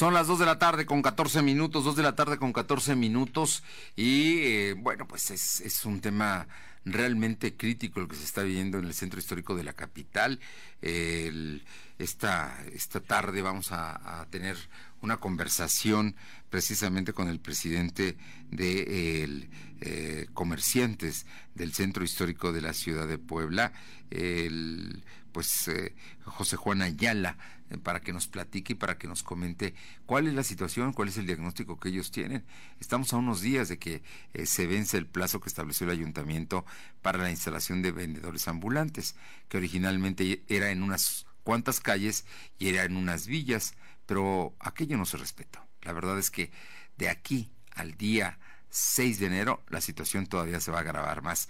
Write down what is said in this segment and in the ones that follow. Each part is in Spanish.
Son las 2 de la tarde con 14 minutos, 2 de la tarde con 14 minutos y eh, bueno, pues es, un tema realmente crítico el que se está viviendo en el centro histórico de la capital. esta, esta tarde vamos a, tener una conversación precisamente con el presidente de eh, comerciantes del centro histórico de la ciudad de Puebla, el, pues eh, José Juan Ayala eh, para que nos platique y para que nos comente cuál es la situación, cuál es el diagnóstico que ellos tienen. Estamos a unos días de que eh, se vence el plazo que estableció el ayuntamiento para la instalación de vendedores ambulantes, que originalmente era en unas cuantas calles y era en unas villas, pero aquello no se respetó. La verdad es que de aquí al día 6 de enero la situación todavía se va a agravar más.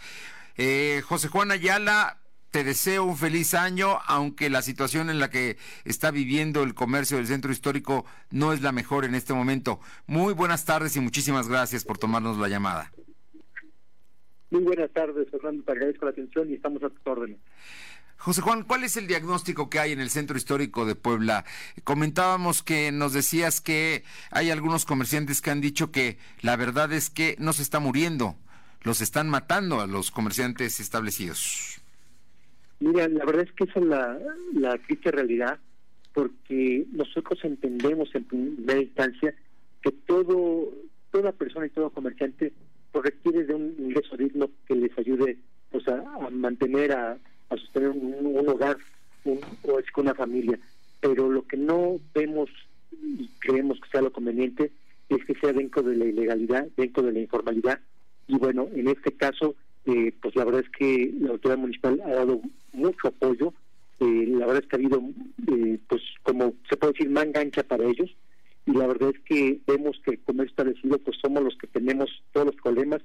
Eh, José Juan Ayala, te deseo un feliz año, aunque la situación en la que está viviendo el comercio del centro histórico no es la mejor en este momento. Muy buenas tardes y muchísimas gracias por tomarnos la llamada. Muy buenas tardes, Fernando, te agradezco la atención y estamos a tu orden. José Juan, ¿cuál es el diagnóstico que hay en el centro histórico de Puebla? Comentábamos que nos decías que hay algunos comerciantes que han dicho que la verdad es que no se está muriendo, los están matando a los comerciantes establecidos. Mira, la verdad es que esa es la, la triste realidad, porque nosotros entendemos en primera instancia que todo toda persona y todo comerciante pues, requiere de un ingreso digno que les ayude pues a, mantener a, a sostener un, hogar o es con una familia. Pero lo que no vemos y creemos que sea lo conveniente es que sea dentro de la ilegalidad dentro de la informalidad. Y bueno en este caso eh, pues la verdad es que la autoridad municipal ha dado mucho apoyo. Eh, la verdad es que ha habido, eh, pues como se puede decir, manga ancha para ellos. Y la verdad es que vemos que el comercio establecido, pues somos los que tenemos todos los problemas.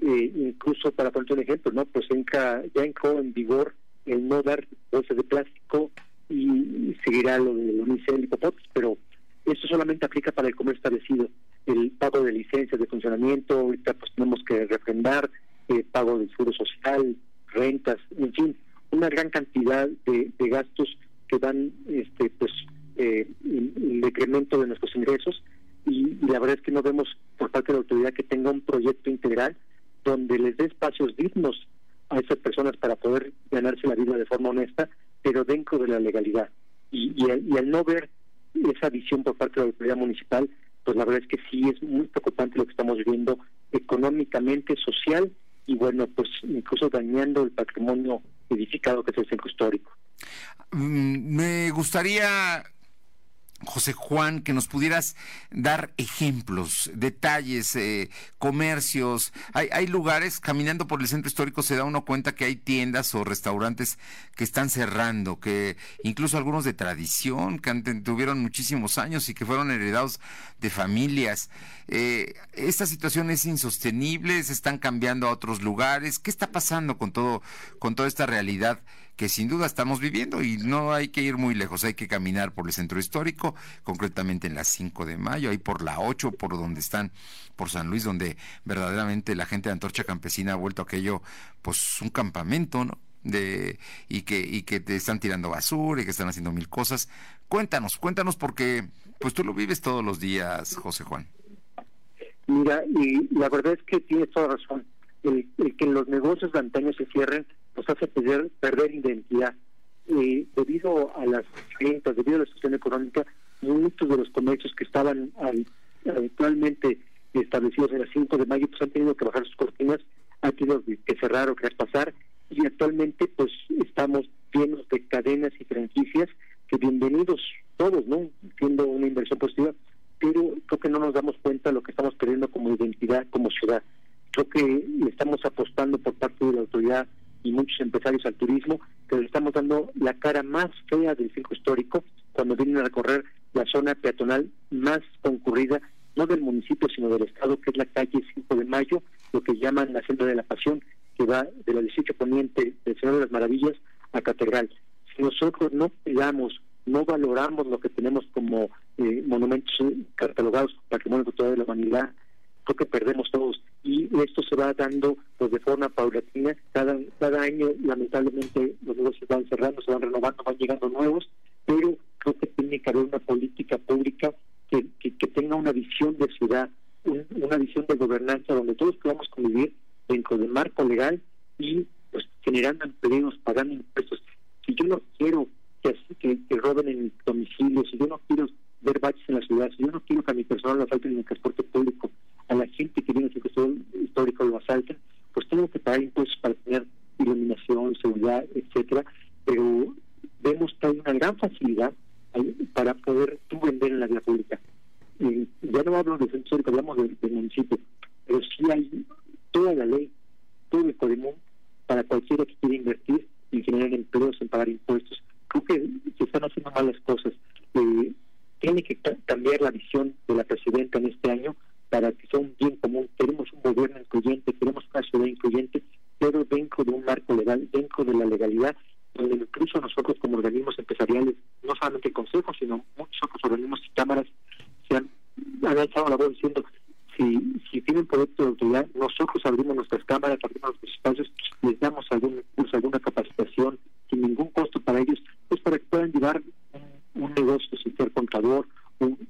incluso para poner un ejemplo, ¿no? Pues entra, ya entró en vigor el no dar bolsas de plástico y, seguirá lo de unicel y pero esto solamente aplica para el comercio establecido. El pago de licencias de funcionamiento, ahorita pues tenemos que refrendar, eh, pago del seguro social, rentas, en fin, una gran cantidad de, gastos que dan este pues eh, el, decremento de nuestros ingresos y, la verdad es que no vemos por parte de la autoridad que tenga un proyecto integral donde les dé espacios dignos a esas personas para poder ganarse la vida de forma honesta, pero dentro de la legalidad. Y, y, y al no ver esa visión por parte de la autoridad municipal, pues la verdad es que sí es muy preocupante lo que estamos viviendo económicamente, social y bueno, pues incluso dañando el patrimonio edificado que es el centro histórico. Mm, me gustaría José Juan, que nos pudieras dar ejemplos, detalles, eh, comercios. Hay, hay, lugares, caminando por el centro histórico se da uno cuenta que hay tiendas o restaurantes que están cerrando, que incluso algunos de tradición, que tuvieron muchísimos años y que fueron heredados de familias. Eh, esta situación es insostenible, se están cambiando a otros lugares. ¿Qué está pasando con todo, con toda esta realidad? Que sin duda estamos viviendo y no hay que ir muy lejos, hay que caminar por el centro histórico, concretamente en la 5 de mayo, ahí por la 8, por donde están, por San Luis, donde verdaderamente la gente de Antorcha Campesina ha vuelto aquello, pues un campamento, ¿no? De, y que y que te están tirando basura y que están haciendo mil cosas. Cuéntanos, cuéntanos porque pues tú lo vives todos los días, José Juan. Mira, y la verdad es que tienes toda razón. El, el que los negocios de antaño se cierren nos hace perder, perder identidad. Debido a las ventas, debido a la situación económica, muchos de los comercios que estaban habitualmente establecidos en el 5 de mayo pues han tenido que bajar sus cortinas, han tenido que cerrar o que pasar y actualmente pues estamos llenos de cadenas y franquicias que bienvenidos todos, ¿no? Siendo una inversión positiva, pero creo que no nos damos cuenta de lo que estamos perdiendo como identidad, como ciudad. Creo que estamos apostando por parte de la autoridad y muchos empresarios al turismo, que le estamos dando la cara más fea del circo histórico cuando vienen a recorrer la zona peatonal más concurrida, no del municipio, sino del estado, que es la calle 5 de Mayo, lo que llaman la Senda de la Pasión, que va de la 18 Poniente del Señor de las Maravillas a Catedral. Si nosotros no cuidamos, no valoramos lo que tenemos como eh, monumentos catalogados patrimonio cultural de la humanidad, creo que perdemos todos. Y esto se va dando pues de forma paulatina. Cada cada año lamentablemente los negocios van cerrando se van renovando van llegando nuevos. Pero creo que tiene que haber una política pública que tenga una visión de ciudad, una visión de gobernanza donde todos podamos convivir dentro del marco legal y pues generando empleos, pagando impuestos. Si yo no quiero que, que, que roben en mi domicilio, si yo no quiero ver baches en la ciudad, si yo no quiero que a mi personal lo asalten en el transporte público, a la gente que viene al centro histórico lo asalten, pues tengo que pagar impuestos para tener iluminación, seguridad, etcétera, pero vemos que hay una gran facilidad para poder tú vender en la vía pública. ya no hablo del centro histórico, hablamos del, municipio, pero sí hay toda la ley, todo el código para cualquiera que quiera invertir y generar empleos, en pagar impuestos. Creo que se están haciendo malas cosas. Eh, tiene que cambiar la visión de la presidenta en este año para que sea un bien común. Queremos un gobierno incluyente, queremos una ciudad incluyente, pero dentro de un marco legal, dentro de la legalidad, donde incluso nosotros como organismos empresariales, no solamente el Consejo, sino muchos otros organismos y cámaras, se han, han alzado la voz diciendo tienen proyecto de autoridad, nosotros abrimos nuestras cámaras, abrimos nuestros espacios, les damos algún curso, alguna capacitación sin ningún costo para ellos, pues para que puedan llevar un, negocio sin ser contador,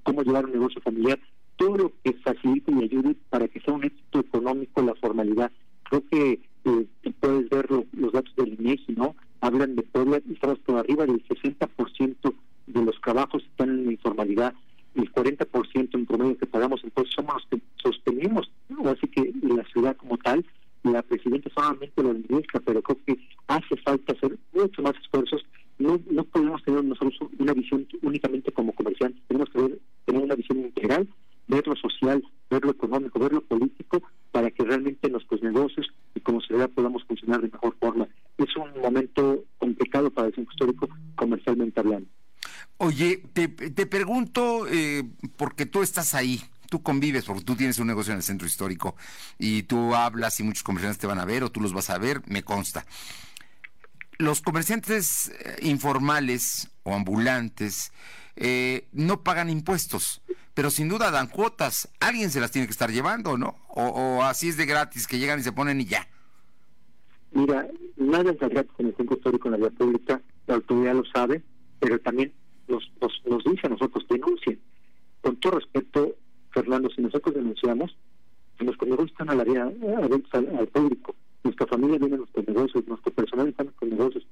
cómo llevar un negocio familiar, todo lo que facilite y ayude para que sea un éxito económico la formalidad. Creo que eh, puedes ver los datos del INEGI, ¿no? Hablan de Puebla estamos por arriba del 60% de los trabajos están en la informalidad el 40% en promedio que pagamos entonces somos los que sostenemos, así que la ciudad como tal, la presidenta solamente lo administra, pero creo que hace falta hacer mucho más esfuerzos. No, no podemos tener nosotros una visión únicamente como comerciantes, tenemos que tener una visión integral, ver lo social, ver lo económico, ver lo político, para que realmente nuestros negocios podamos funcionar de mejor forma. Es un momento complicado para el centro histórico comercialmente hablando. Oye, te, te pregunto, eh, porque tú estás ahí, tú convives, porque tú tienes un negocio en el centro histórico y tú hablas y muchos comerciantes te van a ver o tú los vas a ver, me consta. Los comerciantes eh, informales o ambulantes eh, no pagan impuestos, pero sin duda dan cuotas. Alguien se las tiene que estar llevando, ¿no? O, o así es de gratis, que llegan y se ponen y ya. Mira, nada es gratis en el centro histórico en la vía pública, la autoridad lo sabe, pero también nos, nos, dice a nosotros, denuncien. Con todo respeto, Fernando, si nosotros denunciamos, nuestros negocios están al, área, al, público, nuestra familia viene a nuestros negocios, nuestro personal está en nuestros negocios,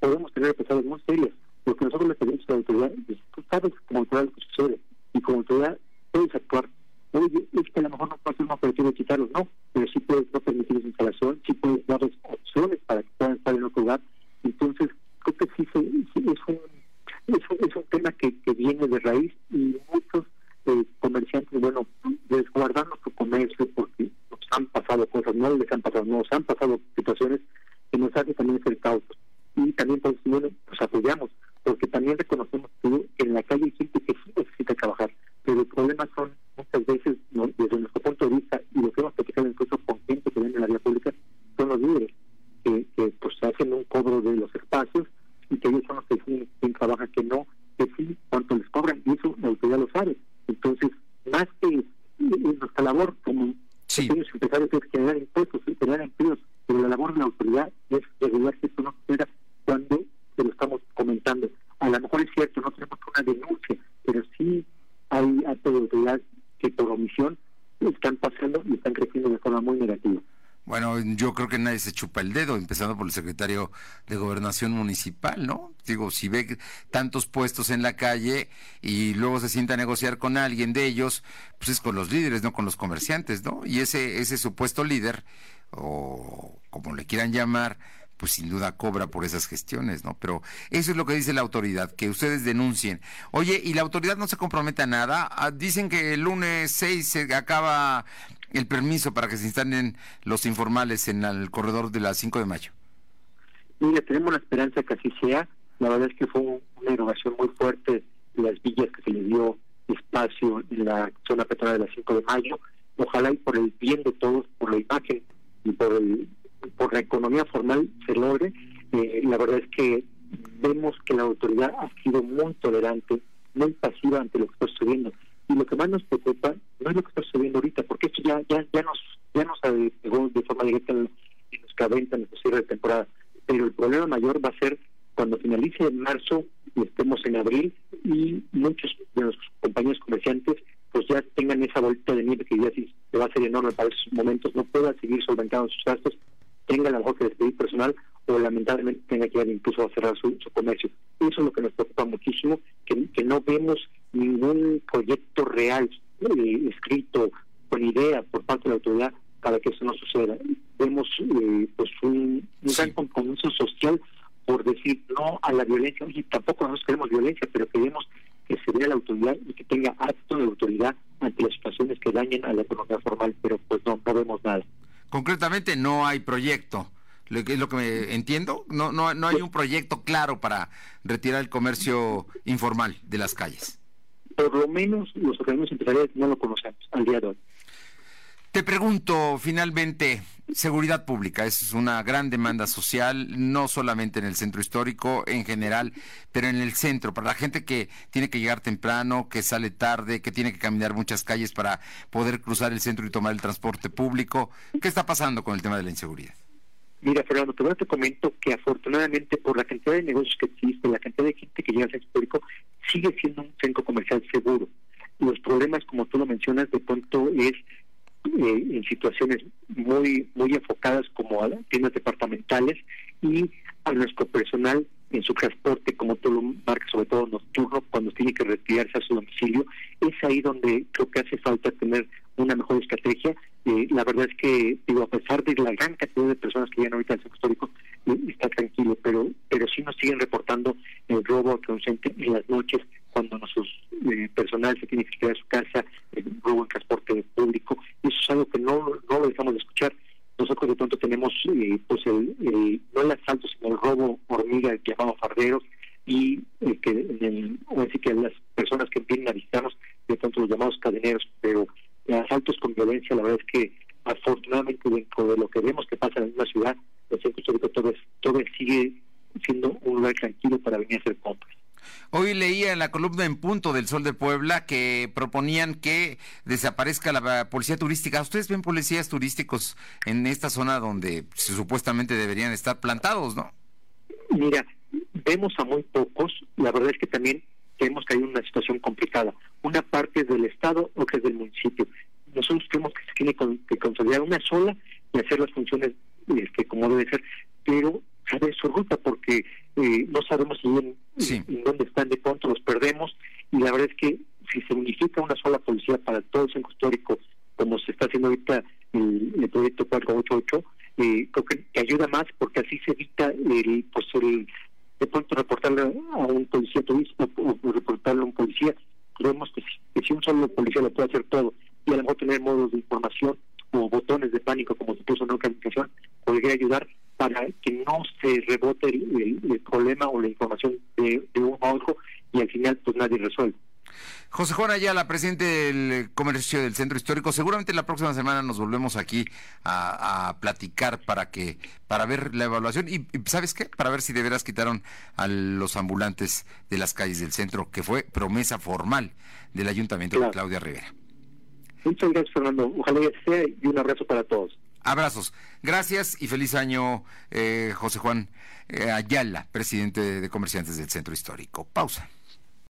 podemos tener pesadas muy serias. Lo que nosotros le pedimos a la autoridad es, tú sabes como autoridad lo que sucede, y como autoridad puedes actuar. Oye, es que a lo mejor no puedes hacer un operativo de quitarlos, no, pero sí puedes no permitir su instalación, sí puedes darles opciones para que puedan estar en otro lugar. Entonces, creo que sí, es un es, un tema que, que viene de raíz y muchos eh, comerciantes, bueno, desguardando su comercio porque nos han pasado cosas, no les han pasado, nos han pasado situaciones que nos hacen también ser cautos. Y también, pues, bueno, pues apoyamos, porque también reconocemos que en la calle hay gente que sí necesita trabajar, pero el problema son muchas veces, desde nuestro punto de vista, y lo que hemos platicado incluso con gente que viene en la vía pública, son los líderes, que, que pues hacen un cobro de los espacios y que ellos son los que deciden quién trabaja, que no, que sí, cuánto les cobran, y eso la autoridad lo sabe. Entonces, más que eh, nuestra labor como sí. pequeños empresarios es generar impuestos, generar empleos, pero la labor de la autoridad es regular que esto no suceda cuando se lo estamos comentando. A lo mejor es cierto, no tenemos una denuncia, pero sí hay actos de autoridad que por omisión están pasando y están creciendo de forma muy negativa. Bueno, yo creo que nadie se chupa el dedo, empezando por el secretario de Gobernación Municipal, ¿no? Digo, si ve tantos puestos en la calle y luego se sienta a negociar con alguien de ellos, pues es con los líderes, no con los comerciantes, ¿no? Y ese, ese supuesto líder, o como le quieran llamar, pues sin duda cobra por esas gestiones, ¿no? Pero eso es lo que dice la autoridad, que ustedes denuncien. Oye, ¿y la autoridad no se compromete a nada? Ah, dicen que el lunes 6 se acaba el permiso para que se instalen los informales en el corredor de las 5 de mayo. Mira, tenemos la esperanza que así sea. La verdad es que fue una innovación muy fuerte las villas que se le dio espacio en la zona petrolera de las 5 de mayo. Ojalá y por el bien de todos, por la imagen y por el por la economía formal se logre. Eh, la verdad es que vemos que la autoridad ha sido muy tolerante, muy pasiva ante lo que está sucediendo. Y lo que más nos preocupa no es lo que está sucediendo ahorita, porque esto ya ya ya nos ya nos pegó de forma directa en, nuestra venta, en nuestro cierre de temporada. Pero el problema mayor va a ser cuando finalice en marzo y estemos en abril y muchos de los compañeros comerciantes pues ya tengan esa bolita de nieve que ya sí se va a ser enorme para esos momentos, no puedan seguir solventando sus gastos, tenga a lo mejor que despedir personal o lamentablemente tenga que ir incluso a cerrar su, comercio. Eso es lo que nos preocupa muchísimo, que, que no vemos ningún proyecto real eh, escrito con idea por parte de la autoridad para que eso no suceda. Vemos eh, pues un, gran compromiso social por decir no a la violencia. Oye, tampoco nosotros queremos violencia, pero queremos que se vea la autoridad y que tenga acto de autoridad ante las situaciones que dañen a la economía formal, pero pues no, no vemos nada. Concretamente no hay proyecto. Es lo que me entiendo, no, no, no hay un proyecto claro para retirar el comercio informal de las calles. Por lo menos los organismos empresariales no lo conocemos al día de hoy. Te pregunto finalmente, seguridad pública es una gran demanda social, no solamente en el centro histórico, en general, pero en el centro, para la gente que tiene que llegar temprano, que sale tarde, que tiene que caminar muchas calles para poder cruzar el centro y tomar el transporte público. ¿Qué está pasando con el tema de la inseguridad? Mira, Fernando, primero te comento que afortunadamente por la cantidad de negocios que existe, la cantidad de gente que llega al centro histórico, sigue siendo un centro comercial seguro. Los problemas, como tú lo mencionas, de pronto es eh, en situaciones muy muy enfocadas como a tiendas departamentales y a nuestro personal en su transporte, como tú lo marcas, sobre todo nocturno, cuando tiene que retirarse a su domicilio, es ahí donde creo que hace falta tener una mejor estrategia. Eh, la verdad es que, digo, a pesar de la gran cantidad de personas que llegan ahorita al centro histórico, eh, está tranquilo, pero pero sí nos siguen reportando el robo consciente en las noches cuando nuestro eh, personal se tiene que quedar a su casa, el robo en transporte público. Eso es algo que no, no lo dejamos de escuchar. Nosotros de pronto tenemos eh, pues el, no el asalto, sino el robo hormiga llamado farderos y eh, que en así que las personas que vienen a visitarnos de pronto los llamados cadeneros, pero asaltos con violencia, la verdad es que afortunadamente dentro de lo que vemos que pasa en una ciudad, el centro histórico todo, todo sigue siendo un lugar tranquilo para venir a hacer compras. Hoy leía en la columna en punto del Sol de Puebla que proponían que desaparezca la policía turística. ¿Ustedes ven policías turísticos en esta zona donde supuestamente deberían estar plantados, no? Mira, vemos a muy pocos. La verdad es que también vemos que hay una situación complicada. Una parte es del Estado, otra es del municipio. Nosotros creemos que se tiene que consolidar una sola y hacer las funciones este, como debe ser, pero saber su ruta porque eh, no sabemos bien en, dónde están, de pronto los perdemos y la verdad es que si se unifica una sola policía para todo el centro histórico, como se está haciendo ahorita el, el proyecto 488, eh, creo que, ayuda más porque así se evita el, pues el, de pronto reportarle a un policía turístico o, reportarle a un policía. Creemos que si, un solo policía lo puede hacer todo y a lo mejor tener modos de información o botones de pánico como se puso en una comunicación podría ayudar para que no se rebote el, problema o la información de, uno a otro y al final pues nadie resuelve. José Juan Ayala, presidente del comercio del centro histórico, seguramente la próxima semana nos volvemos aquí a, platicar para que para ver la evaluación y, sabes qué, para ver si de veras quitaron a los ambulantes de las calles del centro, que fue promesa formal del ayuntamiento de Claudia Rivera. Muchas gracias, Fernando. Ojalá ya sea y un abrazo para todos. Abrazos. Gracias y feliz año, eh, José Juan eh, Ayala, presidente de Comerciantes del Centro Histórico. Pausa.